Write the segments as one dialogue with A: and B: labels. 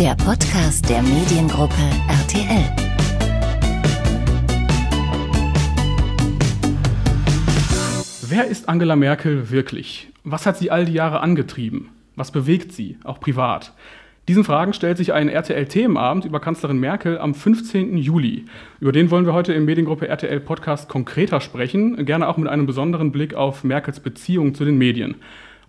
A: der Podcast der Mediengruppe RTL.
B: Wer ist Angela Merkel wirklich? Was hat sie all die Jahre angetrieben? Was bewegt sie, auch privat? Diesen Fragen stellt sich ein RTL-Themenabend über Kanzlerin Merkel am 15. Juli. Über den wollen wir heute im Mediengruppe RTL Podcast konkreter sprechen, gerne auch mit einem besonderen Blick auf Merkels Beziehung zu den Medien.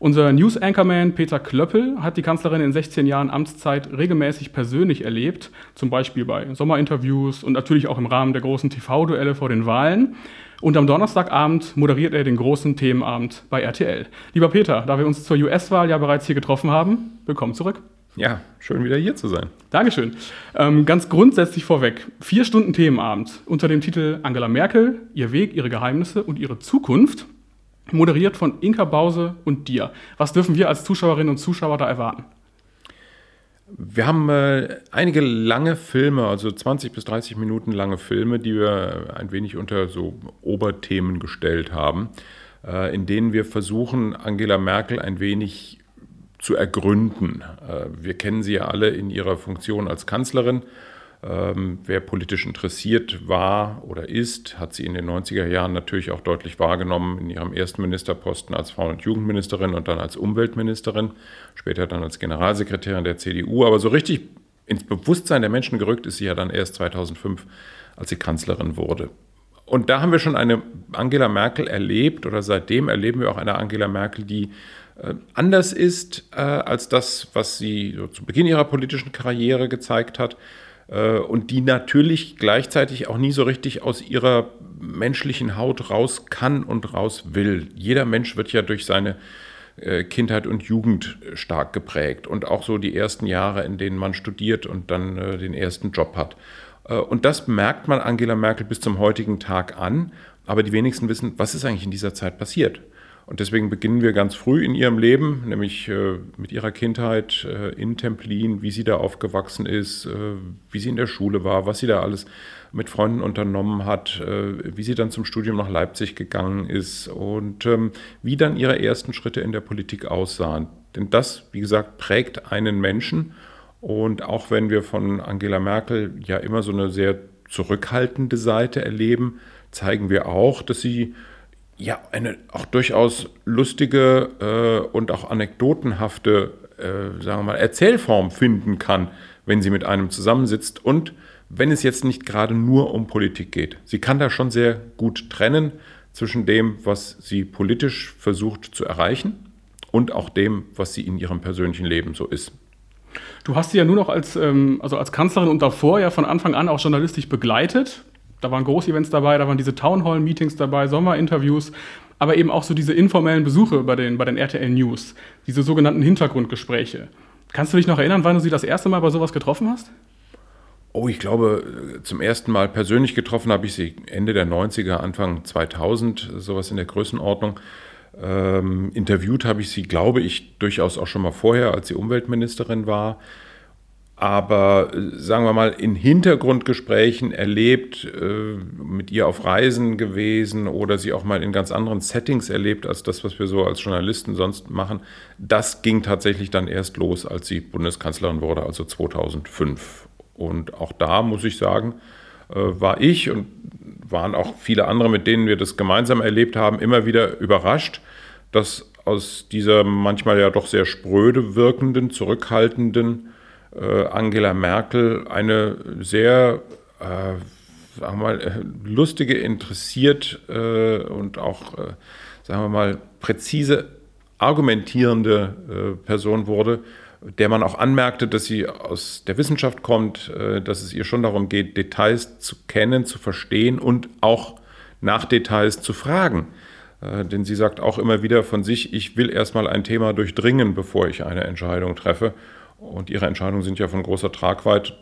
B: Unser News-Anchorman Peter Klöppel hat die Kanzlerin in 16 Jahren Amtszeit regelmäßig persönlich erlebt, zum Beispiel bei Sommerinterviews und natürlich auch im Rahmen der großen TV-Duelle vor den Wahlen. Und am Donnerstagabend moderiert er den großen Themenabend bei RTL. Lieber Peter, da wir uns zur US-Wahl ja bereits hier getroffen haben, willkommen zurück.
C: Ja, schön wieder hier zu sein.
B: Dankeschön. Ähm, ganz grundsätzlich vorweg, vier Stunden Themenabend unter dem Titel Angela Merkel, ihr Weg, ihre Geheimnisse und ihre Zukunft moderiert von Inka Bause und dir. Was dürfen wir als Zuschauerinnen und Zuschauer da erwarten?
C: Wir haben äh, einige lange Filme, also 20 bis 30 Minuten lange Filme, die wir ein wenig unter so Oberthemen gestellt haben, äh, in denen wir versuchen, Angela Merkel ein wenig zu ergründen. Äh, wir kennen sie ja alle in ihrer Funktion als Kanzlerin ähm, wer politisch interessiert war oder ist, hat sie in den 90er Jahren natürlich auch deutlich wahrgenommen in ihrem ersten Ministerposten als Frauen- und Jugendministerin und dann als Umweltministerin, später dann als Generalsekretärin der CDU. Aber so richtig ins Bewusstsein der Menschen gerückt ist sie ja dann erst 2005, als sie Kanzlerin wurde. Und da haben wir schon eine Angela Merkel erlebt oder seitdem erleben wir auch eine Angela Merkel, die äh, anders ist äh, als das, was sie so zu Beginn ihrer politischen Karriere gezeigt hat. Äh, und die natürlich gleichzeitig auch nie so richtig aus ihrer menschlichen Haut raus kann und raus will. Jeder Mensch wird ja durch seine äh, Kindheit und Jugend stark geprägt und auch so die ersten Jahre, in denen man studiert und dann äh, den ersten Job hat. Und das merkt man Angela Merkel bis zum heutigen Tag an, aber die wenigsten wissen, was ist eigentlich in dieser Zeit passiert. Und deswegen beginnen wir ganz früh in ihrem Leben, nämlich äh, mit ihrer Kindheit äh, in Templin, wie sie da aufgewachsen ist, äh, wie sie in der Schule war, was sie da alles mit Freunden unternommen hat, äh, wie sie dann zum Studium nach Leipzig gegangen ist und ähm, wie dann ihre ersten Schritte in der Politik aussahen. Denn das, wie gesagt, prägt einen Menschen. Und auch wenn wir von Angela Merkel ja immer so eine sehr zurückhaltende Seite erleben, zeigen wir auch, dass sie ja eine auch durchaus lustige äh, und auch anekdotenhafte, äh, sagen wir mal, Erzählform finden kann, wenn sie mit einem zusammensitzt und wenn es jetzt nicht gerade nur um Politik geht. Sie kann da schon sehr gut trennen zwischen dem, was sie politisch versucht zu erreichen und auch dem, was sie in ihrem persönlichen Leben so ist.
B: Du hast sie ja nur noch als, ähm, also als Kanzlerin und davor ja von Anfang an auch journalistisch begleitet da waren Großevents dabei, da waren diese Townhall-Meetings dabei, Sommerinterviews, aber eben auch so diese informellen Besuche bei den, bei den RTL News, diese sogenannten Hintergrundgespräche. Kannst du dich noch erinnern, wann du sie das erste Mal bei sowas getroffen hast?
C: Oh, ich glaube, zum ersten Mal persönlich getroffen habe ich sie Ende der 90er, Anfang 2000, sowas in der Größenordnung. Ähm, interviewt habe ich sie, glaube ich, durchaus auch schon mal vorher, als sie Umweltministerin war aber äh, sagen wir mal in Hintergrundgesprächen erlebt, äh, mit ihr auf Reisen gewesen oder sie auch mal in ganz anderen Settings erlebt als das, was wir so als Journalisten sonst machen. Das ging tatsächlich dann erst los, als sie Bundeskanzlerin wurde, also 2005. Und auch da muss ich sagen, äh, war ich und waren auch viele andere, mit denen wir das gemeinsam erlebt haben, immer wieder überrascht, dass aus dieser manchmal ja doch sehr spröde wirkenden, zurückhaltenden, Angela Merkel eine sehr, äh, sagen wir mal, äh, lustige, interessiert äh, und auch, äh, sagen wir mal, präzise argumentierende äh, Person wurde, der man auch anmerkte, dass sie aus der Wissenschaft kommt, dass es ihr schon darum geht, Details zu kennen, zu verstehen und auch nach Details zu fragen. Denn sie sagt auch immer wieder von sich, ich will erstmal ein Thema durchdringen, bevor ich eine Entscheidung treffe. Und ihre Entscheidungen sind ja von großer Tragweite.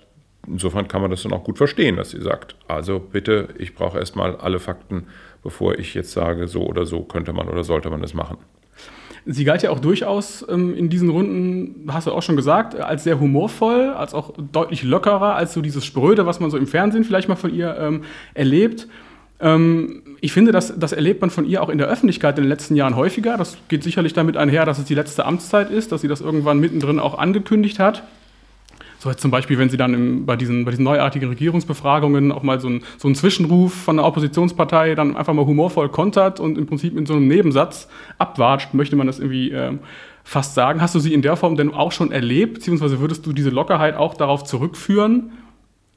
C: Insofern kann man das dann auch gut verstehen, dass sie sagt, also bitte, ich brauche erstmal alle Fakten, bevor ich jetzt sage, so oder so könnte man oder sollte man das machen.
B: Sie galt ja auch durchaus ähm, in diesen Runden, hast du auch schon gesagt, als sehr humorvoll, als auch deutlich lockerer als so dieses Spröde, was man so im Fernsehen vielleicht mal von ihr ähm, erlebt. Ähm, ich finde, das, das erlebt man von ihr auch in der Öffentlichkeit in den letzten Jahren häufiger. Das geht sicherlich damit einher, dass es die letzte Amtszeit ist, dass sie das irgendwann mittendrin auch angekündigt hat. So jetzt zum Beispiel, wenn sie dann im, bei, diesen, bei diesen neuartigen Regierungsbefragungen auch mal so, ein, so einen Zwischenruf von der Oppositionspartei dann einfach mal humorvoll kontert und im Prinzip in so einem Nebensatz abwatscht, möchte man das irgendwie äh, fast sagen. Hast du sie in der Form denn auch schon erlebt, beziehungsweise würdest du diese Lockerheit auch darauf zurückführen,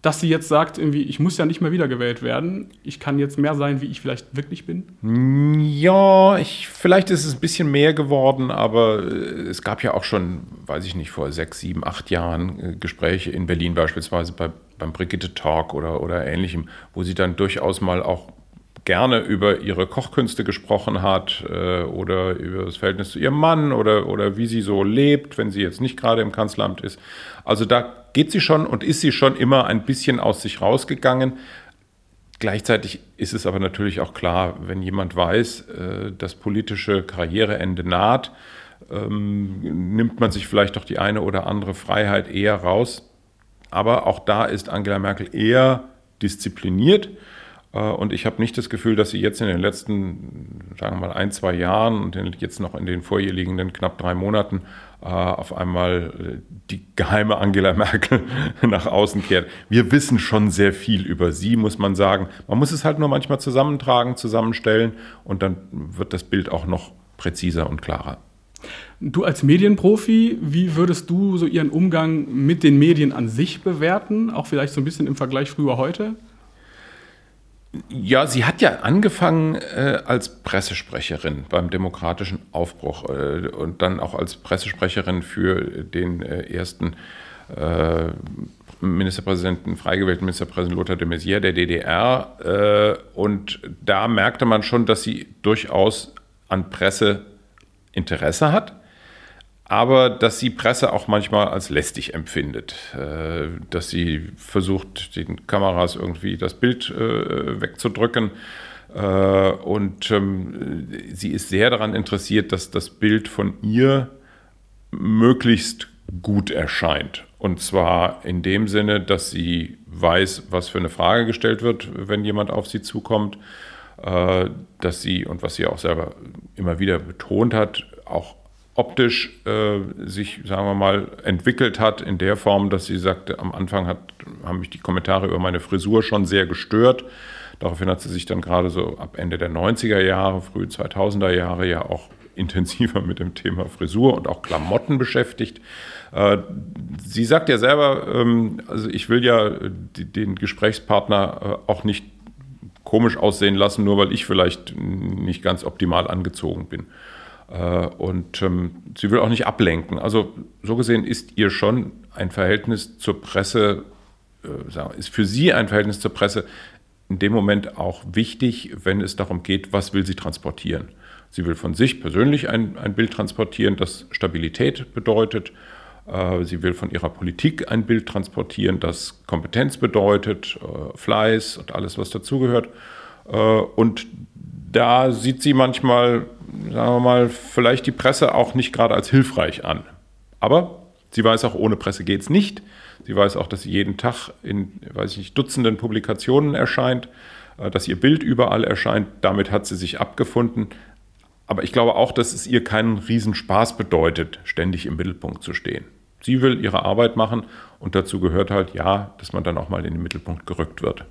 B: dass sie jetzt sagt, irgendwie, ich muss ja nicht mehr wiedergewählt werden, ich kann jetzt mehr sein, wie ich vielleicht wirklich bin?
C: Ja, ich, vielleicht ist es ein bisschen mehr geworden, aber äh, es gab ja auch schon, weiß ich nicht, vor sechs, sieben, acht Jahren äh, Gespräche in Berlin beispielsweise bei, beim Brigitte Talk oder, oder ähnlichem, wo sie dann durchaus mal auch gerne über ihre Kochkünste gesprochen hat äh, oder über das Verhältnis zu ihrem Mann oder, oder wie sie so lebt, wenn sie jetzt nicht gerade im Kanzleramt ist. Also da geht sie schon und ist sie schon immer ein bisschen aus sich rausgegangen. Gleichzeitig ist es aber natürlich auch klar, wenn jemand weiß, äh, das politische Karriereende naht, ähm, nimmt man sich vielleicht doch die eine oder andere Freiheit eher raus. Aber auch da ist Angela Merkel eher diszipliniert und ich habe nicht das Gefühl, dass sie jetzt in den letzten, sagen wir mal, ein, zwei Jahren und jetzt noch in den vor ihr liegenden knapp drei Monaten äh, auf einmal äh, die geheime Angela Merkel nach außen kehrt. Wir wissen schon sehr viel über sie, muss man sagen. Man muss es halt nur manchmal zusammentragen, zusammenstellen und dann wird das Bild auch noch präziser und klarer.
B: Du als Medienprofi, wie würdest du so ihren Umgang mit den Medien an sich bewerten? Auch vielleicht so ein bisschen im Vergleich früher heute?
C: Ja, sie hat ja angefangen äh, als Pressesprecherin beim demokratischen Aufbruch äh, und dann auch als Pressesprecherin für den äh, ersten äh, Ministerpräsidenten, freigewählten Ministerpräsidenten Lothar de Maizière der DDR. Äh, und da merkte man schon, dass sie durchaus an Presse Interesse hat aber dass sie Presse auch manchmal als lästig empfindet, äh, dass sie versucht, den Kameras irgendwie das Bild äh, wegzudrücken. Äh, und ähm, sie ist sehr daran interessiert, dass das Bild von ihr möglichst gut erscheint. Und zwar in dem Sinne, dass sie weiß, was für eine Frage gestellt wird, wenn jemand auf sie zukommt, dass sie, und was sie auch selber immer wieder betont hat, auch optisch äh, sich, sagen wir mal, entwickelt hat in der Form, dass sie sagte, am Anfang hat, haben mich die Kommentare über meine Frisur schon sehr gestört. Daraufhin hat sie sich dann gerade so ab Ende der 90er Jahre, früh 2000er Jahre ja auch intensiver mit dem Thema Frisur und auch Klamotten beschäftigt. Äh, sie sagt ja selber, ähm, also ich will ja den Gesprächspartner äh, auch nicht komisch aussehen lassen, nur weil ich vielleicht nicht ganz optimal angezogen bin. Äh, und ähm, sie will auch nicht ablenken. Also so gesehen ist ihr schon ein Verhältnis zur Presse, äh, ist für sie ein Verhältnis zur Presse in dem Moment auch wichtig, wenn es darum geht, was will sie transportieren. Sie will von sich persönlich ein, ein Bild transportieren, das Stabilität bedeutet. Äh, sie will von ihrer Politik ein Bild transportieren, das Kompetenz bedeutet, Fleiß und alles, was dazugehört. Und da sieht sie manchmal sagen wir mal, vielleicht die Presse auch nicht gerade als hilfreich an. Aber sie weiß auch, ohne Presse geht es nicht. Sie weiß auch, dass sie jeden Tag in, weiß ich nicht, Dutzenden Publikationen erscheint, äh, dass ihr Bild überall erscheint. Damit hat sie sich abgefunden. Aber ich glaube auch, dass es ihr keinen Riesenspaß bedeutet, ständig im Mittelpunkt zu stehen. Sie will ihre Arbeit machen und dazu gehört halt, ja, dass man dann auch mal in den Mittelpunkt gerückt wird.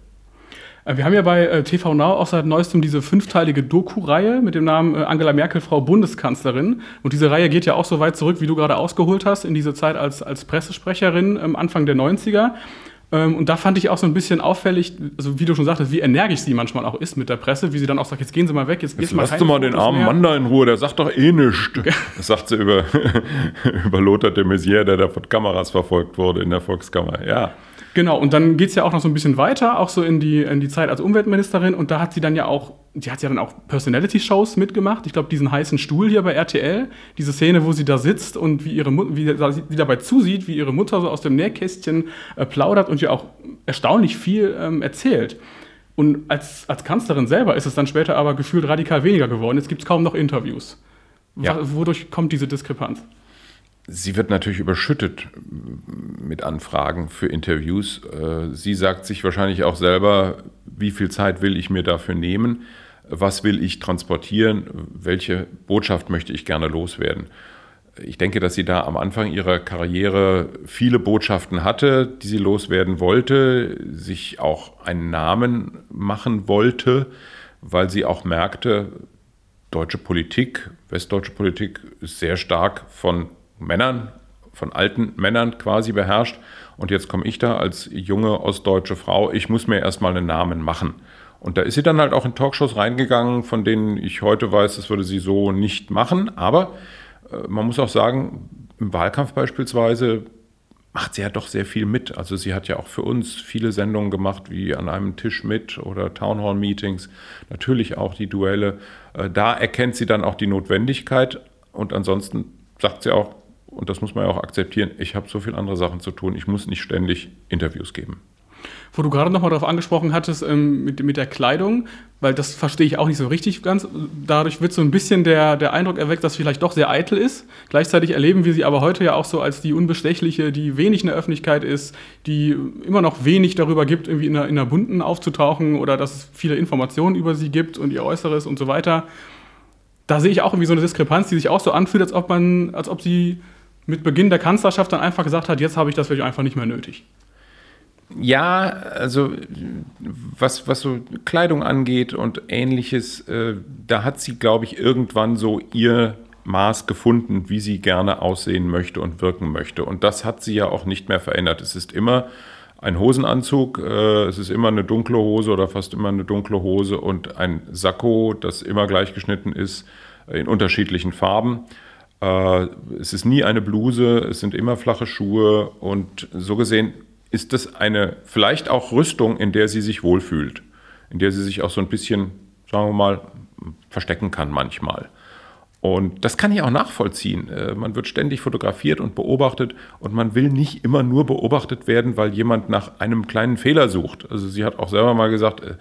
B: Äh, wir haben ja bei äh, TV Now auch seit neuestem diese fünfteilige Doku-Reihe mit dem Namen äh, Angela Merkel, Frau Bundeskanzlerin. Und diese Reihe geht ja auch so weit zurück, wie du gerade ausgeholt hast, in diese Zeit als, als Pressesprecherin ähm, Anfang der 90er. Ähm, und da fand ich auch so ein bisschen auffällig, also wie du schon sagtest, wie energisch sie manchmal auch ist mit der Presse, wie sie dann auch sagt, jetzt gehen Sie mal weg, jetzt,
C: jetzt mal Lass du mal den armen mehr. Mann da in Ruhe, der sagt doch eh nichts. Das sagt sie über, über Lothar de Maizière, der da von Kameras verfolgt wurde in der Volkskammer. Ja.
B: Genau, und dann geht es ja auch noch so ein bisschen weiter, auch so in die, in die Zeit als Umweltministerin. Und da hat sie dann ja auch, die hat ja dann auch Personality-Shows mitgemacht. Ich glaube, diesen heißen Stuhl hier bei RTL, diese Szene, wo sie da sitzt und wie ihre wie sie dabei zusieht, wie ihre Mutter so aus dem Nähkästchen äh, plaudert und ja auch erstaunlich viel ähm, erzählt. Und als, als Kanzlerin selber ist es dann später aber gefühlt radikal weniger geworden. Jetzt gibt es kaum noch Interviews. Ja. Wodurch kommt diese Diskrepanz?
C: Sie wird natürlich überschüttet mit Anfragen für Interviews. Äh, sie sagt sich wahrscheinlich auch selber, wie viel Zeit will ich mir dafür nehmen? Was will ich transportieren? Welche Botschaft möchte ich gerne loswerden? Ich denke, dass sie da am Anfang ihrer Karriere viele Botschaften hatte, die sie loswerden wollte, sich auch einen Namen machen wollte, weil sie auch merkte, deutsche Politik, westdeutsche Politik ist sehr stark von Männern, von alten Männern quasi beherrscht. Und jetzt komme ich da als junge ostdeutsche Frau, ich muss mir erstmal einen Namen machen. Und da ist sie dann halt auch in Talkshows reingegangen, von denen ich heute weiß, das würde sie so nicht machen. Aber äh, man muss auch sagen, im Wahlkampf beispielsweise macht sie ja doch sehr viel mit. Also sie hat ja auch für uns viele Sendungen gemacht, wie an einem Tisch mit oder Townhall-Meetings, natürlich auch die Duelle. Äh, da erkennt sie dann auch die Notwendigkeit und ansonsten sagt sie auch, und das muss man ja auch akzeptieren, ich habe so viele andere Sachen zu tun, ich muss nicht ständig Interviews geben.
B: Wo du gerade nochmal darauf angesprochen hattest, ähm, mit, mit der Kleidung, weil das verstehe ich auch nicht so richtig ganz. Dadurch wird so ein bisschen der, der Eindruck erweckt, dass sie vielleicht doch sehr eitel ist. Gleichzeitig erleben wir sie aber heute ja auch so als die Unbestechliche, die wenig in der Öffentlichkeit ist, die immer noch wenig darüber gibt, irgendwie in der, in der Bunten aufzutauchen oder dass es viele Informationen über sie gibt und ihr Äußeres und so weiter. Da sehe ich auch irgendwie so eine Diskrepanz, die sich auch so anfühlt, als ob man, als ob sie mit Beginn der Kanzlerschaft dann einfach gesagt hat, jetzt habe ich das wirklich einfach nicht mehr nötig.
C: Ja, also was, was so Kleidung angeht und ähnliches, äh, da hat sie, glaube ich, irgendwann so ihr Maß gefunden, wie sie gerne aussehen möchte und wirken möchte. Und das hat sie ja auch nicht mehr verändert. Es ist immer ein Hosenanzug, äh, es ist immer eine dunkle Hose oder fast immer eine dunkle Hose und ein Sakko, das immer gleich geschnitten ist, in unterschiedlichen Farben. Äh, es ist nie eine Bluse, es sind immer flache Schuhe und so gesehen ist das eine vielleicht auch Rüstung, in der sie sich wohlfühlt, in der sie sich auch so ein bisschen, sagen wir mal, verstecken kann manchmal. Und das kann ich auch nachvollziehen. Äh, man wird ständig fotografiert und beobachtet und man will nicht immer nur beobachtet werden, weil jemand nach einem kleinen Fehler sucht. Also sie hat auch selber mal gesagt, äh,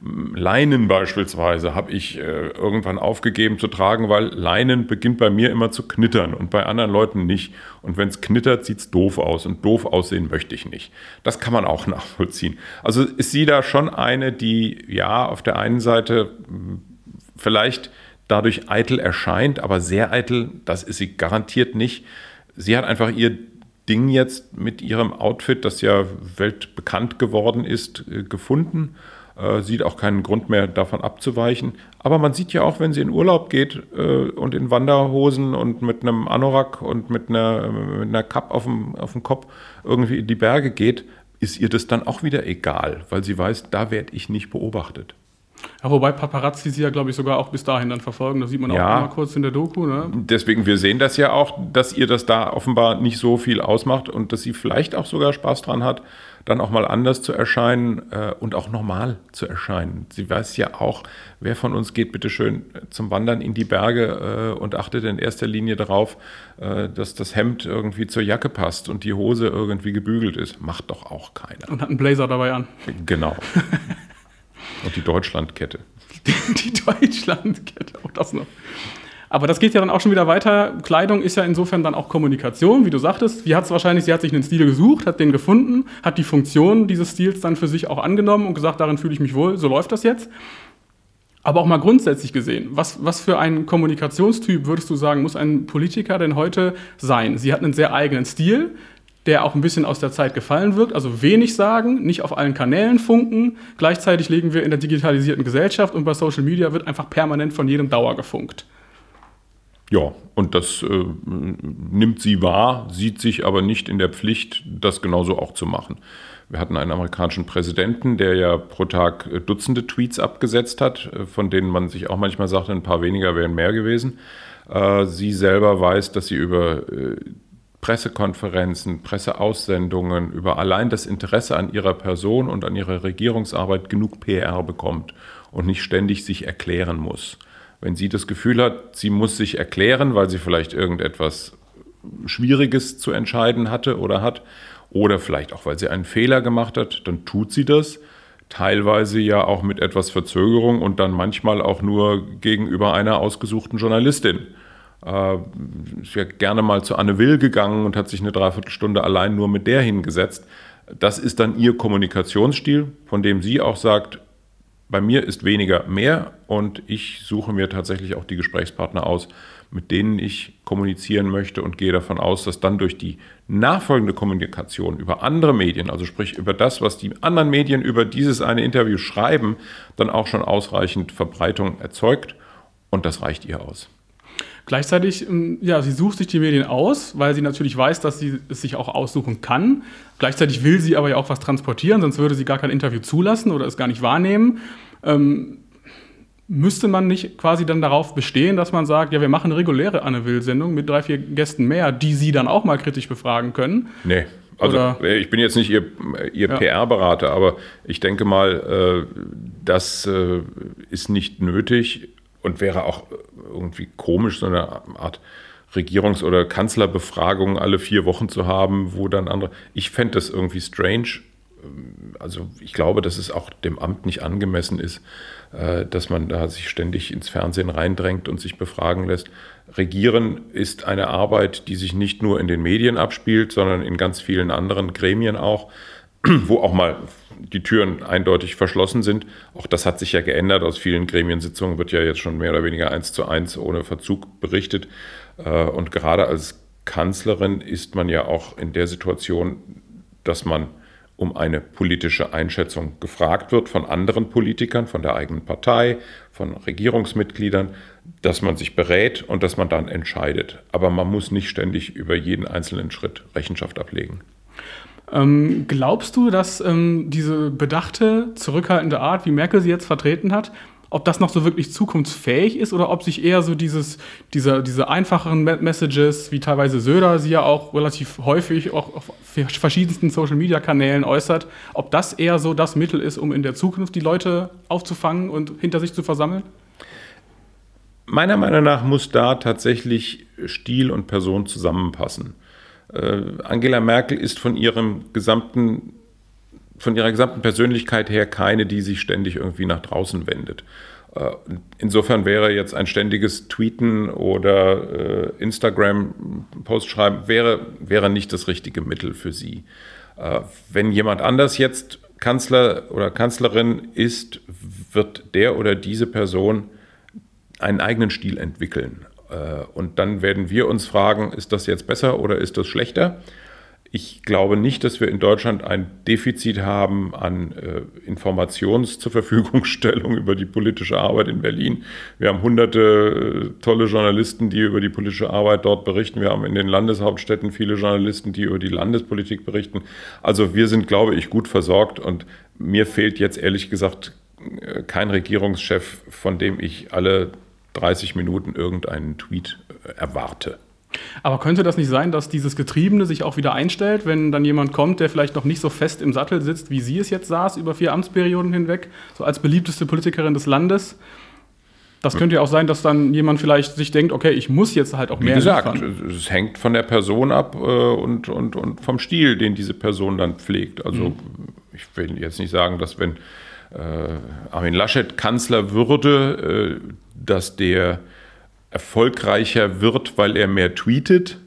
C: Leinen beispielsweise habe ich äh, irgendwann aufgegeben zu tragen, weil Leinen beginnt bei mir immer zu knittern und bei anderen Leuten nicht. Und wenn es knittert, sieht es doof aus und doof aussehen möchte ich nicht. Das kann man auch nachvollziehen. Also ist sie da schon eine, die ja auf der einen Seite hm, vielleicht dadurch eitel erscheint, aber sehr eitel, das ist sie garantiert nicht. Sie hat einfach ihr Ding jetzt mit ihrem Outfit, das ja weltbekannt geworden ist, äh, gefunden. Äh, sieht auch keinen Grund mehr davon abzuweichen. Aber man sieht ja auch, wenn sie in Urlaub geht äh, und in Wanderhosen und mit einem Anorak und mit einer, mit einer Kapp auf dem, auf dem Kopf irgendwie in die Berge geht, ist ihr das dann auch wieder egal, weil sie weiß, da werde ich nicht beobachtet.
B: Ja, wobei Paparazzi sie ja, glaube ich, sogar auch bis dahin dann verfolgen. Das sieht man ja. auch mal kurz in der Doku. Ne?
C: Deswegen, wir sehen das ja auch, dass ihr das da offenbar nicht so viel ausmacht und dass sie vielleicht auch sogar Spaß dran hat, dann auch mal anders zu erscheinen äh, und auch normal zu erscheinen. Sie weiß ja auch, wer von uns geht bitte schön zum Wandern in die Berge äh, und achtet in erster Linie darauf, äh, dass das Hemd irgendwie zur Jacke passt und die Hose irgendwie gebügelt ist. Macht doch auch keiner.
B: Und hat einen Blazer dabei an.
C: Genau. Und die Deutschlandkette.
B: Die, Deutschlandkette, auch das noch. Aber das geht ja dann auch schon wieder weiter. Kleidung ist ja insofern dann auch Kommunikation, wie du sagtest. Wie hat es wahrscheinlich, sie hat sich einen Stil gesucht, hat den gefunden, hat die Funktion dieses Stils dann für sich auch angenommen und gesagt, darin fühle ich mich wohl, so läuft das jetzt. Aber auch mal grundsätzlich gesehen, was, was für ein Kommunikationstyp würdest du sagen, muss ein Politiker denn heute sein? Sie hat einen sehr eigenen Stil, der auch ein bisschen aus der Zeit gefallen wirkt. Also wenig sagen, nicht auf allen Kanälen funken. Gleichzeitig legen wir in der digitalisierten Gesellschaft und bei Social Media wird einfach permanent von jedem Dauer gefunkt.
C: Ja, und das äh, nimmt sie wahr, sieht sich aber nicht in der Pflicht, das genauso auch zu machen. Wir hatten einen amerikanischen Präsidenten, der ja pro Tag äh, Dutzende Tweets abgesetzt hat, äh, von denen man sich auch manchmal sagte, ein paar weniger wären mehr gewesen. Äh, sie selber weiß, dass sie über Pressekonferenzen, Presseaussendungen, über allein das Interesse an ihrer Person und an ihrer Regierungsarbeit genug PR bekommt und nicht ständig sich erklären muss. Wenn sie das Gefühl hat, sie muss sich erklären, weil sie vielleicht irgendetwas Schwieriges zu entscheiden hatte oder hat, oder vielleicht auch, weil sie einen Fehler gemacht hat, dann tut sie das. Teilweise ja auch mit etwas Verzögerung und dann manchmal auch nur gegenüber einer ausgesuchten Journalistin ist ja gerne mal zu Anne Will gegangen und hat sich eine Dreiviertelstunde allein nur mit der hingesetzt. Das ist dann ihr Kommunikationsstil, von dem sie auch sagt, bei mir ist weniger mehr und ich suche mir tatsächlich auch die Gesprächspartner aus, mit denen ich kommunizieren möchte und gehe davon aus, dass dann durch die nachfolgende Kommunikation über andere Medien, also sprich über das, was die anderen Medien über dieses eine Interview schreiben, dann auch schon ausreichend Verbreitung erzeugt und das reicht ihr aus.
B: Gleichzeitig, ähm, ja, sie sucht sich die Medien aus, weil sie natürlich weiß, dass sie es sich auch aussuchen kann. Gleichzeitig will sie aber ja auch was transportieren, sonst würde sie gar kein Interview zulassen oder es gar nicht wahrnehmen. Ähm, müsste man nicht quasi dann darauf bestehen, dass man sagt, ja, wir machen eine reguläre Anne Will-Sendung mit drei, vier Gästen mehr, die sie dann auch mal kritisch befragen können?
C: Nee. Also Oder? ich bin jetzt nicht Ihr, ihr ja. PR-Berater, aber ich denke mal, äh, das äh, ist nicht nötig und wäre auch irgendwie komisch, so eine Art Regierungs- oder Kanzlerbefragung alle vier Wochen zu haben, wo dann andere. Ich fände das irgendwie strange. Also ich glaube, dass es auch dem Amt nicht angemessen ist, äh, dass man da sich ständig ins Fernsehen reindrängt und sich befragen lässt. Regieren ist eine Arbeit, die sich nicht nur in den Medien abspielt, sondern in ganz vielen anderen Gremien auch, wo auch mal die Türen eindeutig verschlossen sind. Auch das hat sich ja geändert. Aus vielen Gremiensitzungen wird ja jetzt schon mehr oder weniger eins zu eins ohne Verzug berichtet. Äh, und gerade als Kanzlerin ist man ja auch in der Situation, dass man um eine politische Einschätzung gefragt wird von anderen Politikern, von der eigenen Partei, von Regierungsmitgliedern, dass man sich berät und dass man dann entscheidet. Aber man muss nicht ständig über jeden einzelnen Schritt Rechenschaft ablegen.
B: Ähm, glaubst du, dass ähm, diese bedachte, zurückhaltende Art, wie Merkel sie jetzt vertreten hat, ob das noch so wirklich zukunftsfähig ist oder ob sich eher so dieses, diese, diese einfacheren Messages, wie teilweise Söder sie ja auch relativ häufig auch auf verschiedensten Social-Media-Kanälen äußert, ob das eher so das Mittel ist, um in der Zukunft die Leute aufzufangen und hinter sich zu versammeln?
C: Meiner Meinung nach muss da tatsächlich Stil und Person zusammenpassen. Äh, Angela Merkel ist von ihrem gesamten von ihrer gesamten Persönlichkeit her keine, die sich ständig irgendwie nach draußen wendet. Äh, insofern wäre jetzt ein ständiges Tweeten oder äh, Instagram-Post schreiben, wäre, wäre nicht das richtige Mittel für sie. Wenn jemand anders jetzt Kanzler oder Kanzlerin ist, wird der oder diese Person einen eigenen Stil entwickeln. Äh, und dann werden wir uns fragen, ist das jetzt besser oder ist das schlechter? Ich glaube nicht, dass wir in Deutschland ein Defizit haben an äh, Informations- zur Verfügungstellung über die politische Arbeit in Berlin. Wir haben hunderte äh, tolle Journalisten, die über die politische Arbeit dort berichten. Wir haben in den Landeshauptstädten viele Journalisten, die über die Landespolitik berichten. Also wir sind, glaube ich, gut versorgt und mir fehlt jetzt ehrlich gesagt äh, kein Regierungschef, von dem ich alle 30 Minuten irgendeinen Tweet äh, erwarte.
B: Aber könnte das nicht sein, dass dieses Getriebene sich auch wieder einstellt, wenn dann jemand kommt, der vielleicht noch nicht so fest im Sattel sitzt, wie sie es jetzt saß, über vier Amtsperioden hinweg, so als beliebteste Politikerin des Landes? Das könnte ja auch sein, dass dann jemand vielleicht sich denkt, okay, ich muss jetzt halt auch mehr
C: Wie gesagt, liefern. es hängt von der Person ab äh, und, und, und vom Stil, den diese Person dann pflegt. Also mhm. ich will jetzt nicht sagen, dass wenn äh, Armin Laschet Kanzler würde, äh, dass der erfolgreicher wird, weil er mehr tweetet.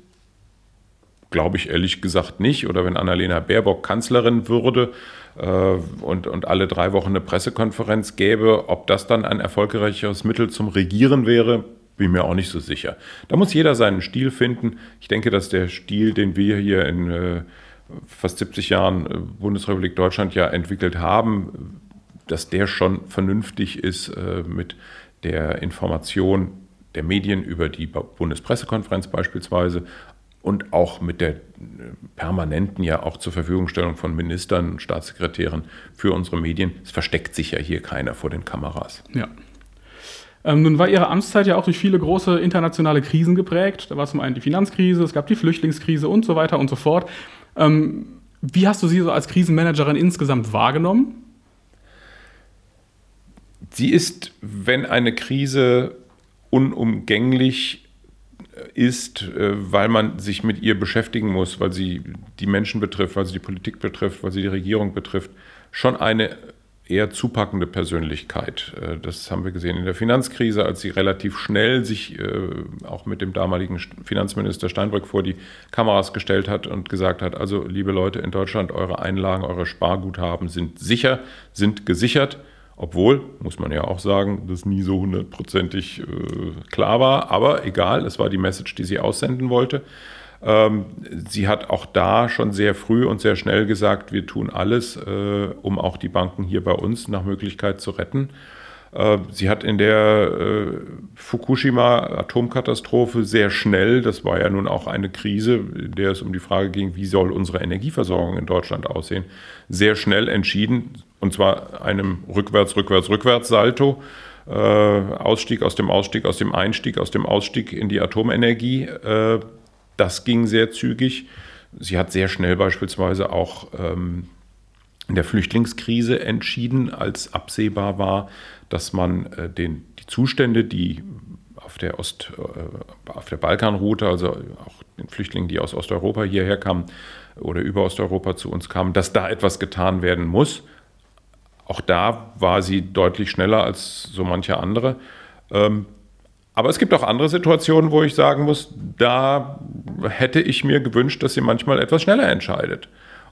C: Glaube ich ehrlich gesagt nicht. Oder wenn Annalena Baerbock Kanzlerin würde äh, und, und alle drei Wochen eine Pressekonferenz gäbe, ob das dann ein erfolgreicheres Mittel zum Regieren wäre, bin mir auch nicht so sicher. Da muss jeder seinen Stil finden. Ich denke, dass der Stil, den wir hier in äh, fast 70 Jahren äh, Bundesrepublik Deutschland ja entwickelt haben, dass der schon vernünftig ist äh, mit der Information der Medien über die Bundespressekonferenz beispielsweise und auch mit der äh, permanenten ja auch zur Verfügungstellung von Ministern und Staatssekretären für unsere Medien. Es versteckt sich ja hier keiner vor den Kameras.
B: Ja. Ähm, nun war Ihre Amtszeit ja auch durch viele große internationale Krisen geprägt. Da war zum einen die Finanzkrise, es gab die Flüchtlingskrise und so weiter und so fort. Ähm, wie hast du sie so als Krisenmanagerin insgesamt wahrgenommen?
C: Sie ist, wenn eine Krise unumgänglich ist, äh, weil man sich mit ihr beschäftigen muss, weil sie die Menschen betrifft, weil sie die Politik betrifft, weil sie die Regierung betrifft, schon eine eher zupackende Persönlichkeit. Äh, das haben wir gesehen in der Finanzkrise, als sie relativ schnell sich äh, auch mit dem damaligen Finanzminister Steinbrück vor die Kameras gestellt hat und gesagt hat, also liebe Leute in Deutschland, eure Einlagen, eure Sparguthaben sind sicher, sind gesichert Obwohl, muss man ja auch sagen, das nie so hundertprozentig äh, klar war. Aber egal, es war die Message, die sie aussenden wollte. Ähm, sie hat auch da schon sehr früh und sehr schnell gesagt, wir tun alles, äh, um auch die Banken hier bei uns nach Möglichkeit zu retten. Äh, sie hat in der äh, Fukushima-Atomkatastrophe sehr schnell, das war ja nun auch eine Krise, in der es um die Frage ging, wie soll unsere Energieversorgung in Deutschland aussehen, sehr schnell entschieden, und zwar einem Rückwärts, Rückwärts, Rückwärts-Salto. Äh, Ausstieg aus dem Ausstieg, aus dem Einstieg, aus dem Ausstieg in die Atomenergie. Äh, das ging sehr zügig. Sie hat sehr schnell beispielsweise auch ähm, in der Flüchtlingskrise entschieden, als absehbar war, dass man äh, den, die Zustände, die auf der, Ost, auf der Balkanroute, also auch den Flüchtlingen, die aus Osteuropa hierher kamen oder über Osteuropa zu uns kamen, dass da etwas getan werden muss. Auch da war sie deutlich schneller als so manche andere. Ähm, aber es gibt auch andere Situationen, wo ich sagen muss, da hätte ich mir gewünscht, dass sie manchmal etwas schneller entscheidet.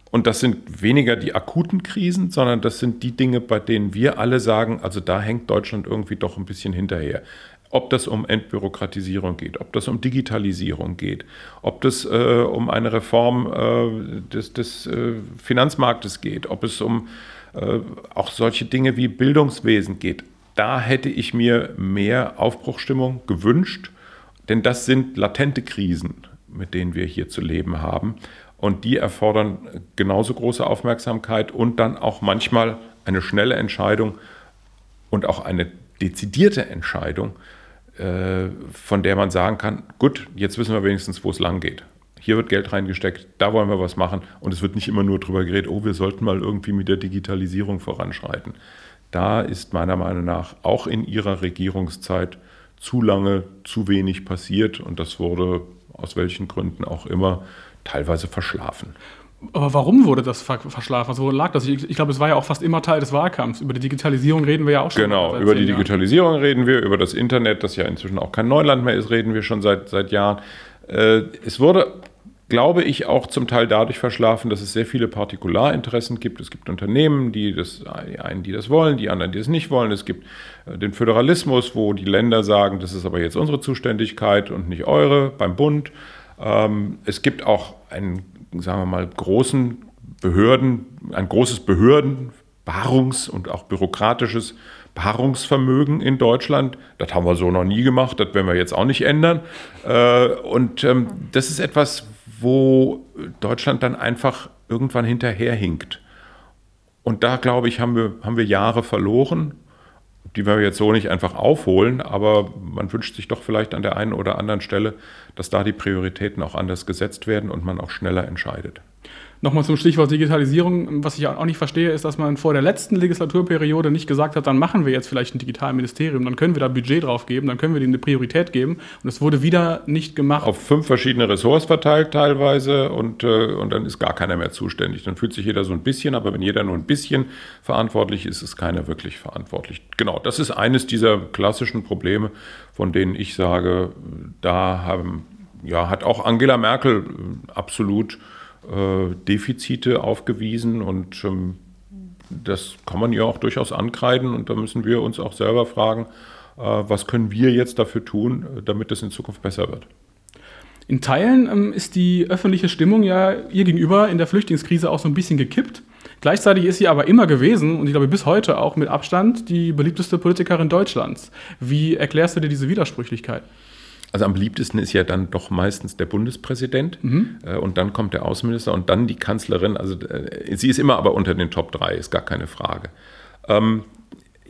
C: Und das sind weniger die akuten Krisen, sondern das sind die Dinge, bei denen wir alle sagen, also da hängt Deutschland irgendwie doch ein bisschen hinterher. Ob das um Entbürokratisierung geht, ob das um Digitalisierung geht, ob das äh, um eine Reform äh, des, des äh, Finanzmarktes geht, ob es um äh, auch solche Dinge wie Bildungswesen geht da hätte ich mir mehr Aufbruchstimmung gewünscht, denn das sind latente Krisen, mit denen wir hier zu leben haben. Und die erfordern genauso große Aufmerksamkeit und dann auch manchmal eine schnelle Entscheidung und auch eine dezidierte Entscheidung, äh, von der man sagen kann, gut, jetzt wissen wir wenigstens, wo es lang geht. Hier wird Geld reingesteckt, da wollen wir was machen und es wird nicht immer nur darüber geredet, oh, wir sollten mal irgendwie mit der Digitalisierung voranschreiten. Da ist meiner Meinung nach auch in ihrer Regierungszeit zu lange zu wenig passiert und das wurde aus welchen Gründen auch immer teilweise verschlafen.
B: Aber warum wurde das verschlafen? Also wo lag das? Ich, ich, glaube, es war ja auch fast immer Teil des Wahlkampfs. Über die Digitalisierung reden wir ja auch schon.
C: Genau, über die Digitalisierung Jahren. reden wir, über das Internet, das ja inzwischen auch kein Neuland mehr ist, reden wir schon seit, seit Jahren. Äh, es wurde glaube ich, auch zum Teil dadurch verschlafen, dass es sehr viele Partikularinteressen gibt. Es gibt Unternehmen, die das, die einen, die das wollen, die anderen, die es nicht wollen. Es gibt äh, den Föderalismus, wo die Länder sagen, das ist aber jetzt unsere Zuständigkeit und nicht eure beim Bund. Ähm, es gibt auch einen, sagen wir mal, großen Behörden, ein großes Behörden, Beharrungs- und auch bürokratisches Beharrungsvermögen in Deutschland. Das haben wir so noch nie gemacht, das werden wir jetzt auch nicht ändern. Äh, und ähm, das ist etwas, wo Deutschland dann einfach irgendwann hinterherhinkt. Und da, glaube ich, haben wir, haben wir Jahre verloren, die wir jetzt so nicht einfach aufholen, aber man wünscht sich doch vielleicht an der einen oder anderen Stelle, dass da die Prioritäten auch anders gesetzt werden und man auch schneller entscheidet.
B: Nochmal zum Stichwort Digitalisierung. Was ich auch nicht verstehe, ist, dass man vor der letzten Legislaturperiode nicht gesagt hat, dann machen wir jetzt vielleicht ein Digitalministerium, dann können wir da Budget drauf geben, dann können wir denen eine Priorität geben. Und es wurde wieder nicht gemacht.
C: Auf fünf verschiedene Ressorts verteilt teilweise und, äh, und dann ist gar keiner mehr zuständig. Dann fühlt sich jeder so ein bisschen, aber wenn jeder nur ein bisschen verantwortlich ist, ist keiner wirklich verantwortlich. Genau, das ist eines dieser klassischen Probleme, von denen ich sage, da haben, ja, hat auch Angela Merkel absolut äh, Defizite aufgewiesen und ähm, das kann man ja auch durchaus ankreiden und da müssen wir uns auch selber fragen, äh, was können wir jetzt dafür tun, damit es in Zukunft besser wird.
B: In Teilen ähm, ist die öffentliche Stimmung ja ihr gegenüber in der Flüchtlingskrise auch so ein bisschen gekippt. Gleichzeitig ist sie aber immer gewesen und ich glaube bis heute auch mit Abstand die beliebteste Politikerin Deutschlands. Wie erklärst du dir diese Widersprüchlichkeit?
C: Also am beliebtesten ist ja dann doch meistens der Bundespräsident mhm. äh, und dann kommt der Außenminister und dann die Kanzlerin. Also äh, sie ist immer aber unter den Top 3, ist gar keine Frage. Ähm,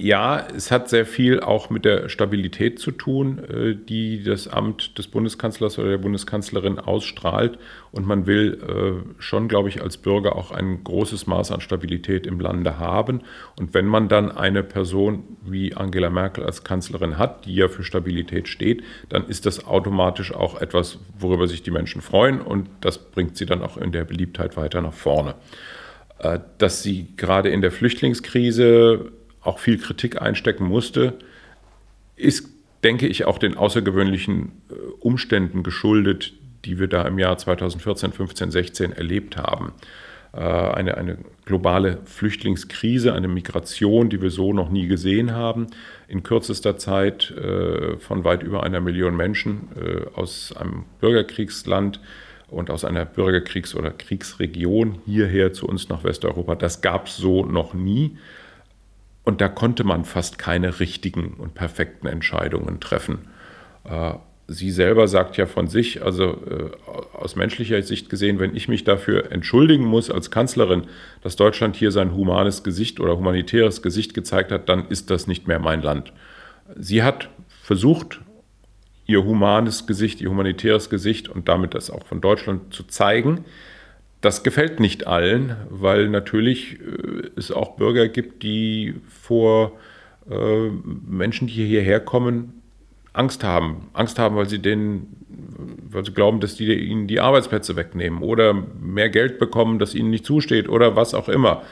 C: ja, es hat sehr viel auch mit der Stabilität zu tun, äh, die das Amt des Bundeskanzlers oder der Bundeskanzlerin ausstrahlt. Und man will äh, schon, glaube ich, als Bürger auch ein großes Maß an Stabilität im Lande haben. Und wenn man dann eine Person wie Angela Merkel als Kanzlerin hat, die ja für Stabilität steht, dann ist das automatisch auch etwas, worüber sich die Menschen freuen. Und das bringt sie dann auch in der Beliebtheit weiter nach vorne. Äh, dass sie gerade in der Flüchtlingskrise auch viel Kritik einstecken musste, ist, denke ich, auch den außergewöhnlichen äh, Umständen geschuldet, die wir da im Jahr 2014, 15, 16 erlebt haben. Äh, eine, eine globale Flüchtlingskrise, eine Migration, die wir so noch nie gesehen haben. In kürzester Zeit äh, von weit über einer Million Menschen aus einem Bürgerkriegsland und aus einer Bürgerkriegs- oder Kriegsregion hierher zu uns nach Westeuropa. Das gab es so noch nie. Und da konnte man fast keine richtigen und perfekten Entscheidungen treffen. Äh, sie selber sagt ja von sich, also äh, aus menschlicher Sicht gesehen, wenn ich mich dafür entschuldigen muss als Kanzlerin, dass Deutschland hier sein humanes Gesicht oder humanitäres Gesicht gezeigt hat, dann ist das nicht mehr mein Land. Sie hat versucht, ihr humanes Gesicht, ihr humanitäres Gesicht und damit das auch von Deutschland zu zeigen. Das gefällt nicht allen, weil natürlich äh, es auch Bürger gibt, die vor äh, Menschen, die hierher kommen, Angst haben. Angst haben, weil sie denen, weil sie glauben, dass die ihnen die Arbeitsplätze wegnehmen oder mehr Geld bekommen, das ihnen nicht zusteht oder was auch immer.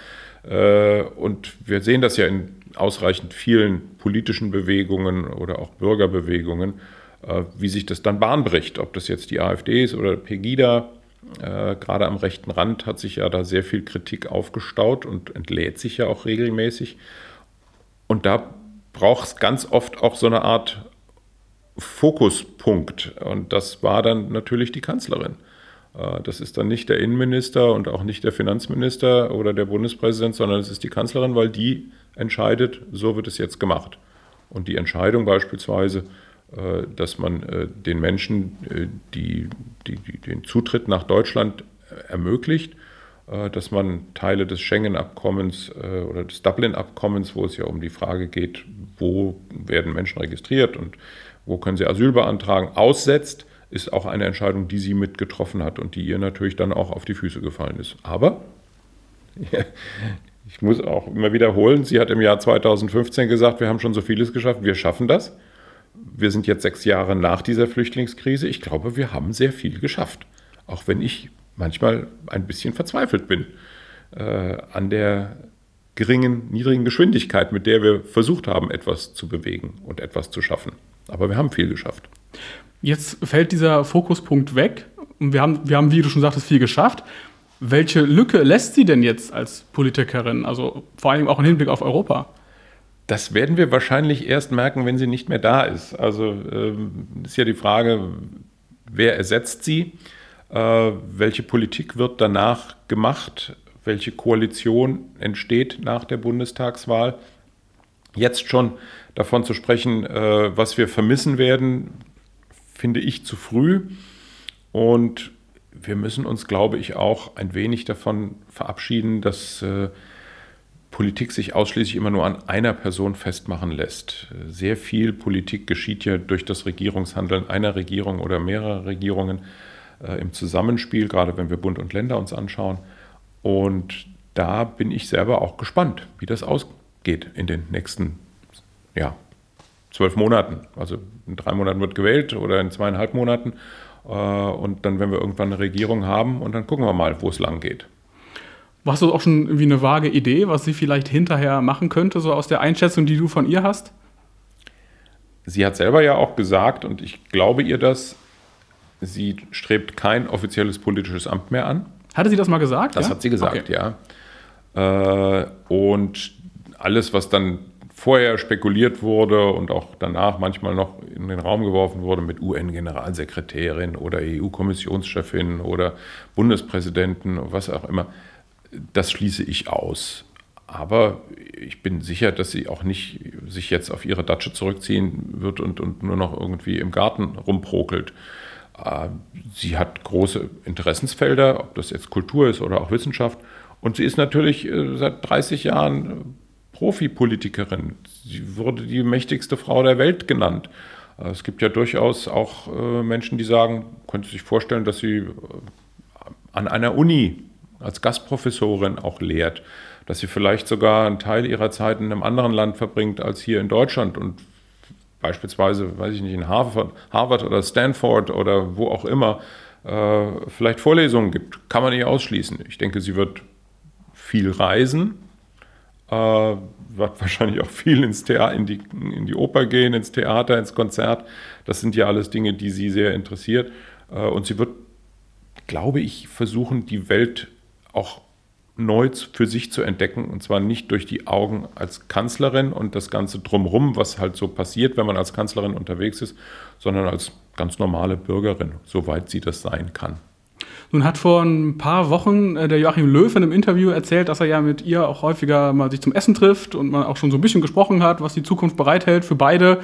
C: Äh, und wir sehen das ja in ausreichend vielen politischen Bewegungen oder auch Bürgerbewegungen, wie sich das dann Bahn bricht. Ob das jetzt die AfD ist oder Pegida, äh, gerade am rechten Rand hat sich ja da sehr viel Kritik aufgestaut und entlädt sich ja auch regelmäßig. Und da braucht es ganz oft auch so eine Art Fokuspunkt. Und das war dann natürlich die Kanzlerin. Äh, das ist dann nicht der Innenminister und auch nicht der Finanzminister oder der Bundespräsident, sondern es ist die Kanzlerin, weil die entscheidet, so wird es jetzt gemacht. Und die Entscheidung beispielsweise, dass man äh, den Menschen die, die, die, den Zutritt nach Deutschland ermöglicht, dass man Teile des Schengen-Abkommens oder des Dublin-Abkommens, wo es ja um die Frage geht, wo werden Menschen registriert und wo können sie Asyl beantragen, aussetzt, ist auch eine Entscheidung, die sie mit getroffen hat und die ihr natürlich dann auch auf die Füße gefallen ist. Aber ich muss auch immer wiederholen, sie hat im Jahr 2015 gesagt, wir haben schon so vieles geschafft, wir schaffen das. Wir sind jetzt sechs Jahre nach dieser Flüchtlingskrise. Ich glaube, wir haben sehr viel geschafft. Auch wenn ich manchmal ein bisschen verzweifelt bin äh, an der geringen, niedrigen Geschwindigkeit, mit der wir versucht haben, etwas zu bewegen und etwas zu schaffen. Aber wir haben viel geschafft.
B: Jetzt fällt dieser Fokuspunkt weg und wir haben, wir haben, wie du schon sagtest, viel geschafft. Welche Lücke lässt sie denn jetzt als Politikerin, also vor allem auch im Hinblick auf Europa?
C: Das werden wir wahrscheinlich erst merken, wenn sie nicht mehr da ist. Also ähm, ist ja die Frage, wer ersetzt sie? Äh, welche Politik wird danach gemacht? Welche Koalition entsteht nach der Bundestagswahl? Jetzt schon davon zu sprechen, äh, was wir vermissen werden, finde ich zu früh. Und wir müssen uns, glaube ich, auch ein wenig davon verabschieden, dass äh, Politik sich ausschließlich immer nur an einer Person festmachen lässt. Sehr viel Politik geschieht ja durch das Regierungshandeln einer Regierung oder mehrerer Regierungen äh, im Zusammenspiel, gerade wenn wir Bund und Länder uns anschauen. Und da bin ich selber auch gespannt, wie das ausgeht in den nächsten ja, zwölf Monaten. Also in drei Monaten wird gewählt oder in zweieinhalb Monaten. Äh, und dann, wenn wir irgendwann eine Regierung haben, und dann gucken wir mal, wo es lang geht.
B: Hast du auch schon irgendwie eine vage Idee, was sie vielleicht hinterher machen könnte, so aus der Einschätzung, die du von ihr hast?
C: Sie hat selber ja auch gesagt, und ich glaube ihr das, sie strebt kein offizielles politisches Amt mehr an.
B: Hatte sie das mal gesagt?
C: Das
B: ja?
C: hat sie gesagt, okay. ja. Äh, und alles, was dann vorher spekuliert wurde und auch danach manchmal noch in den Raum geworfen wurde mit UN-Generalsekretärin oder EU-Kommissionschefin oder Bundespräsidenten, was auch immer, das schließe ich aus. Aber ich bin sicher, dass sie auch nicht sich jetzt auf ihre Datsche zurückziehen wird und, und nur noch irgendwie im Garten rumprokelt. Äh, sie hat große Interessensfelder, ob das jetzt Kultur ist oder auch Wissenschaft. Und sie ist natürlich äh, seit 30 Jahren Profipolitikerin. Sie wurde die mächtigste Frau der Welt genannt. Äh, es gibt ja durchaus auch äh, Menschen, die sagen, könnte sich vorstellen, dass sie äh, an einer Uni als Gastprofessorin auch lehrt, dass sie vielleicht sogar einen Teil ihrer Zeit in einem anderen Land verbringt als hier in Deutschland und beispielsweise, weiß ich nicht, in Harvard, oder Stanford oder wo auch immer äh, vielleicht Vorlesungen gibt. Kann man nicht ausschließen. Ich denke, sie wird viel reisen, äh, wird wahrscheinlich auch viel ins Theater, in die, in die Oper gehen, ins Theater, ins Konzert. Das sind ja alles Dinge, die sie sehr interessiert. Äh, und sie wird, glaube ich, versuchen, die Welt auch neu für sich zu entdecken. Und zwar nicht durch die Augen als Kanzlerin und das Ganze drumherum, was halt so passiert, wenn man als Kanzlerin unterwegs ist, sondern als ganz normale Bürgerin, soweit sie das sein kann.
B: Nun hat vor ein paar Wochen äh, der Joachim Löw in einem Interview erzählt, dass er ja mit ihr auch häufiger mal sich zum Essen trifft und man auch schon so ein bisschen gesprochen hat, was die Zukunft bereithält für beide.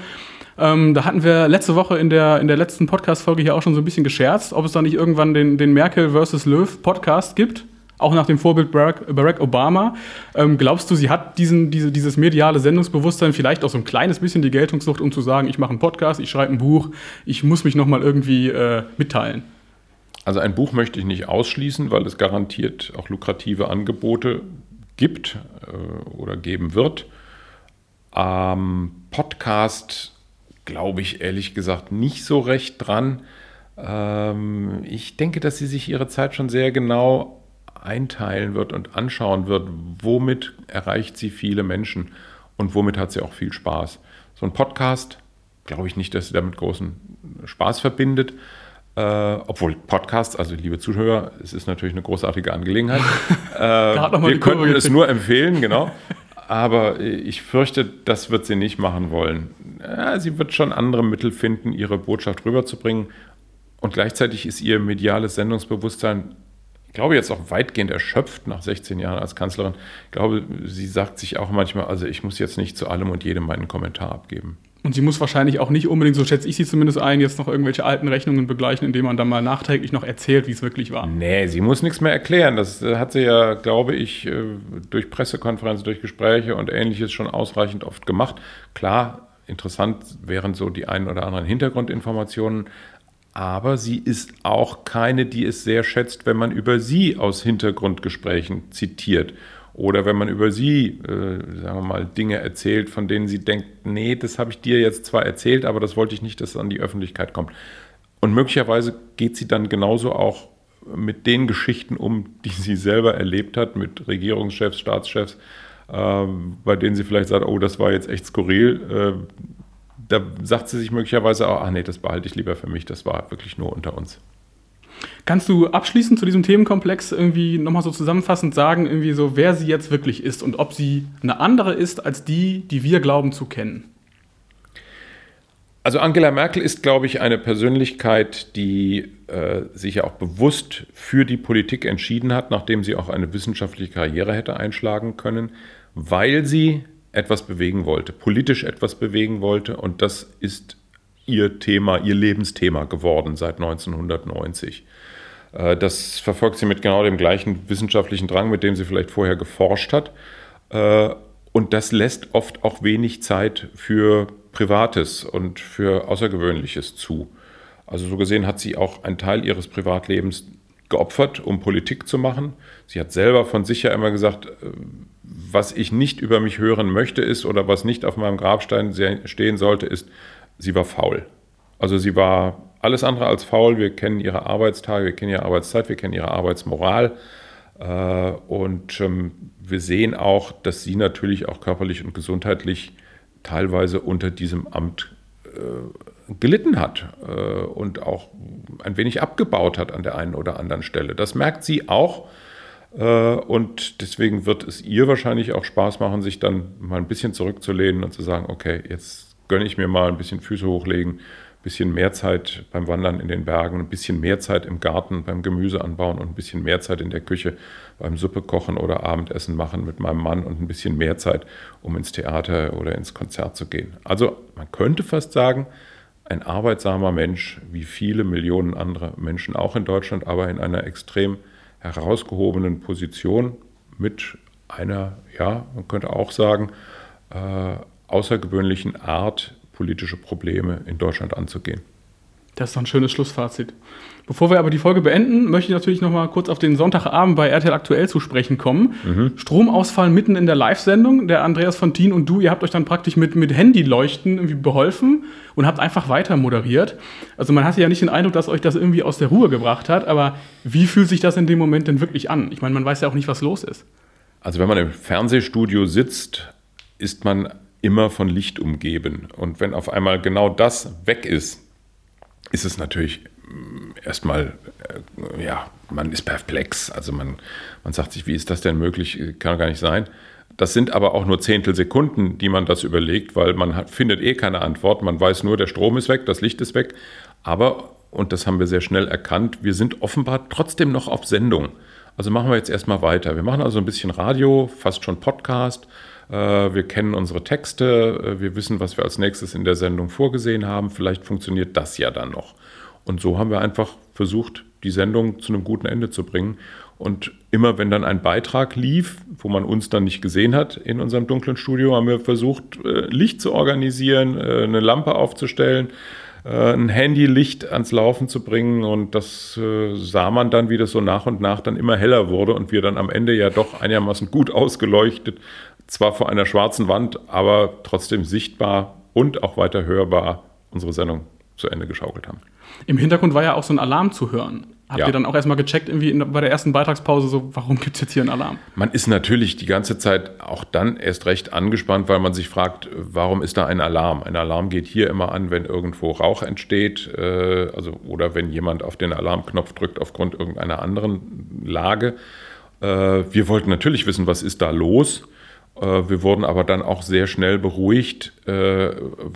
B: Ähm, da hatten wir letzte Woche in der, in der letzten Podcast-Folge hier auch schon so ein bisschen gescherzt, ob es da nicht irgendwann den, den Merkel versus Löw Podcast gibt auch nach dem Vorbild Barack, Barack Obama. Ähm, glaubst du, sie hat diesen, diese, dieses mediale Sendungsbewusstsein, vielleicht auch so ein kleines bisschen die Geltungssucht, um zu sagen, ich mache einen Podcast, ich schreibe ein Buch, ich muss mich nochmal irgendwie äh, mitteilen?
C: Also ein Buch möchte ich nicht ausschließen, weil es garantiert auch lukrative Angebote gibt äh, oder geben wird. Ähm, Podcast glaube ich ehrlich gesagt nicht so recht dran. Ähm, ich denke, dass sie sich ihre Zeit schon sehr genau einteilen wird und anschauen wird, womit erreicht sie viele Menschen und womit hat sie auch viel Spaß. So ein Podcast, glaube ich nicht, dass sie damit großen Spaß verbindet. Äh, obwohl Podcast, also liebe Zuhörer, es ist natürlich eine großartige Angelegenheit. äh, wir könnten es nur empfehlen, genau. Aber ich fürchte, das wird sie nicht machen wollen. Ja, sie wird schon andere Mittel finden, ihre Botschaft rüberzubringen. Und gleichzeitig ist ihr mediales Sendungsbewusstsein ich glaube, jetzt auch weitgehend erschöpft nach 16 Jahren als Kanzlerin. Ich glaube, sie sagt sich auch manchmal, also ich muss jetzt nicht zu allem und jedem meinen Kommentar abgeben.
B: Und sie muss wahrscheinlich auch nicht unbedingt, so schätze ich sie zumindest ein, jetzt noch irgendwelche alten Rechnungen begleichen, indem man dann mal nachträglich noch erzählt, wie es wirklich war.
C: Nee, sie muss nichts mehr erklären. Das äh, hat sie ja, glaube ich, äh, durch Pressekonferenzen, durch Gespräche und ähnliches schon ausreichend oft gemacht. Klar, interessant wären so die ein oder anderen Hintergrundinformationen, aber sie ist auch keine, die es sehr schätzt, wenn man über sie aus Hintergrundgesprächen zitiert oder wenn man über sie, äh, sagen wir mal, Dinge erzählt, von denen sie denkt, nee, das habe ich dir jetzt zwar erzählt, aber das wollte ich nicht, dass es an die Öffentlichkeit kommt. Und möglicherweise geht sie dann genauso auch mit den Geschichten um, die sie selber erlebt hat, mit Regierungschefs, Staatschefs, äh, bei denen sie vielleicht sagt, oh, das war jetzt echt skurril. Äh, da sagt sie sich möglicherweise auch, ach nee, das behalte ich lieber für mich, das war wirklich nur unter uns.
B: Kannst du abschließend zu diesem Themenkomplex irgendwie nochmal so zusammenfassend sagen, irgendwie so, wer sie jetzt wirklich ist und ob sie eine andere ist als die, die wir glauben zu kennen?
C: Also Angela Merkel ist, glaube ich, eine Persönlichkeit, die äh, sich ja auch bewusst für die Politik entschieden hat, nachdem sie auch eine wissenschaftliche Karriere hätte einschlagen können, weil sie etwas bewegen wollte, politisch etwas bewegen wollte. Und das ist ihr Thema, ihr Lebensthema geworden seit 1990. Äh, das verfolgt sie mit genau dem gleichen wissenschaftlichen Drang, mit dem sie vielleicht vorher geforscht hat. Äh, und das lässt oft auch wenig Zeit für Privates und für Außergewöhnliches zu. Also so gesehen hat sie auch einen Teil ihres Privatlebens geopfert, um Politik zu machen. Sie hat selber von sich ja immer gesagt, äh, was ich nicht über mich hören möchte ist oder was nicht auf meinem Grabstein stehen sollte, ist, sie war faul. Also sie war alles andere als faul. Wir kennen ihre Arbeitstage, wir kennen ihre Arbeitszeit, wir kennen ihre Arbeitsmoral. Äh, und ähm, wir sehen auch, dass sie natürlich auch körperlich und gesundheitlich teilweise unter diesem Amt äh, gelitten hat äh, und auch ein wenig abgebaut hat an der einen oder anderen Stelle. Das merkt sie auch und deswegen wird es ihr wahrscheinlich auch Spaß machen, sich dann mal ein bisschen zurückzulehnen und zu sagen, okay, jetzt gönne ich mir mal ein bisschen Füße hochlegen, ein bisschen mehr Zeit beim Wandern in den Bergen, ein bisschen mehr Zeit im Garten beim Gemüse anbauen und ein bisschen mehr Zeit in der Küche beim Suppe kochen oder Abendessen machen mit meinem Mann und ein bisschen mehr Zeit, um ins Theater oder ins Konzert zu gehen. Also man könnte fast sagen, ein arbeitsamer Mensch, wie viele Millionen andere Menschen auch in Deutschland, aber in einer extrem herausgehobenen Position mit einer, ja, man könnte auch sagen, äh, außergewöhnlichen Art, politische Probleme in Deutschland anzugehen.
B: Das ist doch ein schönes Schlussfazit. Bevor wir aber die Folge beenden, möchte ich natürlich noch mal kurz auf den Sonntagabend bei RTL aktuell zu sprechen kommen. Mhm. Stromausfall mitten in der Live-Sendung. Der Andreas Fontin und du, ihr habt euch dann praktisch mit, mit Handyleuchten irgendwie beholfen und habt einfach weiter moderiert. Also man hatte ja nicht den Eindruck, dass euch das irgendwie aus der Ruhe gebracht hat, aber wie fühlt sich das in dem Moment denn wirklich an? Ich meine, man weiß ja auch nicht, was los ist.
C: Also wenn man im Fernsehstudio sitzt, ist man immer von Licht umgeben. Und wenn auf einmal genau das weg ist, ist es natürlich erstmal, äh, ja, man ist perplex. Also man, man sagt sich, wie ist das denn möglich? Kann gar nicht sein. Das sind aber auch nur Zehntelsekunden, die man das überlegt, weil man hat, findet eh keine Antwort. Man weiß nur, der Strom ist weg, das Licht ist weg. Aber, und das haben wir sehr schnell erkannt, wir sind offenbar trotzdem noch auf Sendung. Also machen wir jetzt erstmal weiter. Wir machen also ein bisschen Radio, fast schon Podcast. Äh, wir kennen unsere Texte, äh, wir wissen, was wir als nächstes in der Sendung vorgesehen haben. Vielleicht funktioniert das ja dann noch. Und so haben wir einfach versucht, die Sendung zu einem guten Ende zu bringen. Und immer wenn dann ein Beitrag lief, wo man uns dann nicht gesehen hat in unserem dunklen Studio, haben wir versucht, äh, Licht zu organisieren, äh, eine Lampe aufzustellen, äh, ein Handylicht ans Laufen zu bringen. Und das sah man dann, wie das so nach und nach dann immer heller wurde und wir dann am Ende ja doch einigermaßen gut ausgeleuchtet, zwar vor einer schwarzen Wand, aber trotzdem sichtbar und auch weiter hörbar unsere Sendung zu Ende geschaukelt haben.
B: Im Hintergrund war ja auch so ein Alarm zu hören. Habt ja. ihr dann auch erstmal gecheckt, irgendwie in, bei der ersten Beitragspause, so, warum gibt es jetzt hier einen Alarm?
C: Man ist natürlich die ganze Zeit auch dann erst recht angespannt, weil man sich fragt, warum ist da ein Alarm? Ein Alarm geht hier immer an, wenn irgendwo Rauch entsteht, äh, also, oder wenn jemand auf den Alarmknopf drückt aufgrund irgendeiner anderen Lage. Äh, wir wollten natürlich wissen, was ist da los? Äh, wir wurden aber dann auch sehr schnell beruhigt, äh,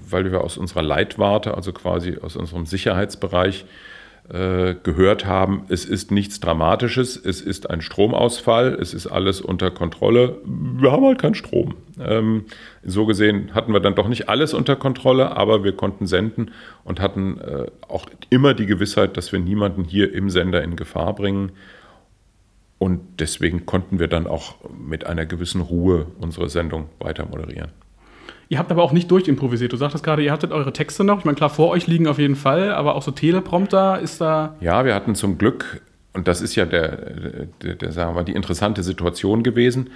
C: weil wir aus unserer Leitwarte, also quasi aus unserem Sicherheitsbereich, äh, gehört haben, es ist nichts Dramatisches, es ist ein Stromausfall, es ist alles unter Kontrolle. Wir haben halt keinen Strom. Ähm, so gesehen hatten wir dann doch nicht alles unter Kontrolle, aber wir konnten senden und hatten auch immer die Gewissheit, dass wir niemanden hier im Sender in Gefahr bringen. Und deswegen konnten wir dann auch mit einer gewissen Ruhe unsere Sendung weiter moderieren.
B: Ihr habt aber auch nicht durchimprovisiert. Du sagtest gerade, ihr hattet eure Texte noch. Ich meine, klar, vor euch liegen auf jeden Fall, aber auch so Teleprompter ist da.
C: Ja, wir hatten zum Glück, und das ist ja der, der, der sagen wir mal, die interessante Situation gewesen.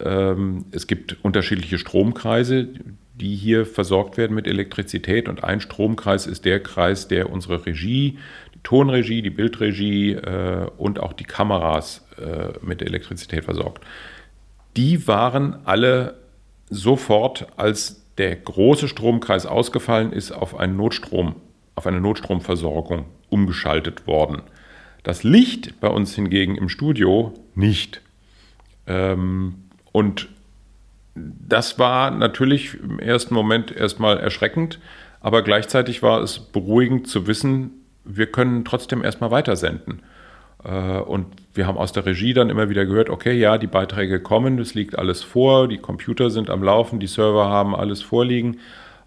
C: Ähm, es gibt unterschiedliche Stromkreise, die hier versorgt werden mit Elektrizität. Und ein Stromkreis ist der Kreis, der unsere Regie, die Tonregie, die Bildregie äh, und auch die Kameras äh, mit Elektrizität versorgt. Die waren alle sofort, als der große Stromkreis ausgefallen ist, auf einen Notstrom, auf eine Notstromversorgung umgeschaltet worden. Das Licht bei uns hingegen im Studio nicht. Ähm, und das war natürlich im ersten Moment erstmal erschreckend, aber gleichzeitig war es beruhigend zu wissen, wir können trotzdem erstmal weitersenden. Äh, und wir haben aus der Regie dann immer wieder gehört, okay, ja, die Beiträge kommen, es liegt alles vor, die Computer sind am Laufen, die Server haben alles vorliegen.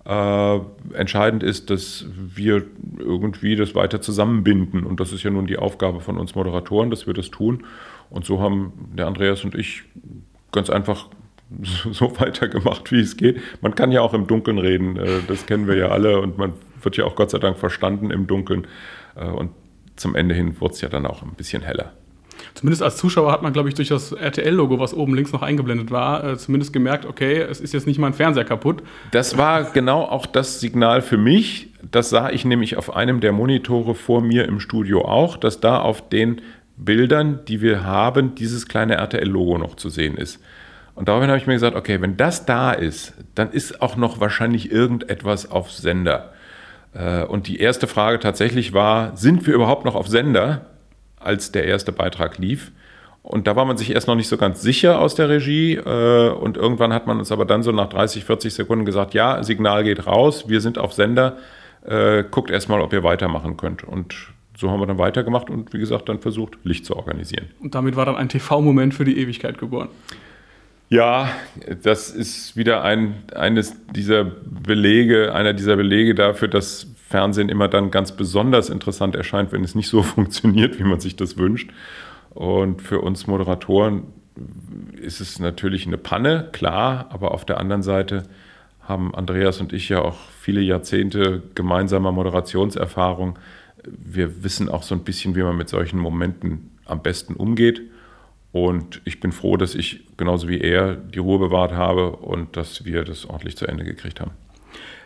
C: Äh, entscheidend ist, dass wir irgendwie das weiter zusammenbinden. Und das ist ja nun die Aufgabe von uns Moderatoren, dass wir das tun. Und so haben der Andreas und ich ganz einfach so weitergemacht, wie es geht. Man kann ja auch im Dunkeln reden, äh, das kennen wir ja alle und man wird ja auch Gott sei Dank verstanden im Dunkeln. Äh, und zum Ende hin wurde es ja dann auch ein bisschen heller.
B: Zumindest als Zuschauer hat man, glaube ich, durch das RTL-Logo, was oben links noch eingeblendet war, äh, zumindest gemerkt, okay, es ist jetzt nicht mein Fernseher kaputt.
C: Das war genau auch das Signal für mich. Das sah ich nämlich auf einem der Monitore vor mir im Studio auch, dass da auf den Bildern, die wir haben, dieses kleine RTL-Logo noch zu sehen ist. Und daraufhin habe ich mir gesagt, okay, wenn das da ist, dann ist auch noch wahrscheinlich irgendetwas auf Sender. Äh, und die erste Frage tatsächlich war, sind wir überhaupt noch auf Sender, als der erste Beitrag lief? Und da war man sich erst noch nicht so ganz sicher aus der Regie. Äh, und irgendwann hat man uns aber dann so nach 30, 40 Sekunden gesagt, ja, Signal geht raus, wir sind auf Sender, äh, guckt erstmal, ob ihr weitermachen könnt. Und so haben wir dann weitergemacht und wie gesagt dann versucht, Licht zu organisieren.
B: Und damit war dann ein TV-Moment für die Ewigkeit geboren.
C: Ja, das ist wieder ein, eines dieser Belege, einer dieser Belege dafür, dass Fernsehen immer dann ganz besonders interessant erscheint, wenn es nicht so funktioniert, wie man sich das wünscht. Und für uns Moderatoren ist es natürlich eine Panne, klar, aber auf der anderen Seite haben Andreas und ich ja auch viele Jahrzehnte gemeinsamer Moderationserfahrung. Wir wissen auch so ein bisschen, wie man mit solchen Momenten am besten umgeht. Und ich bin froh, dass ich genauso wie er die Ruhe bewahrt habe und dass wir das ordentlich zu Ende gekriegt haben.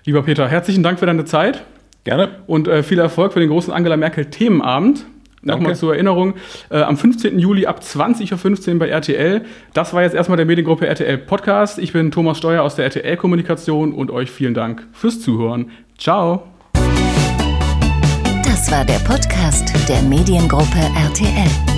B: Lieber Peter, herzlichen Dank für deine Zeit.
C: Gerne.
B: Und äh, viel Erfolg für den großen Angela Merkel Themenabend. Nochmal zur Erinnerung, äh, am 15. Juli ab 20.15 Uhr bei RTL. Das war jetzt erstmal der Mediengruppe RTL Podcast. Ich bin Thomas Steuer aus der RTL Kommunikation und euch vielen Dank fürs Zuhören. Ciao.
A: Das war der Podcast der Mediengruppe RTL.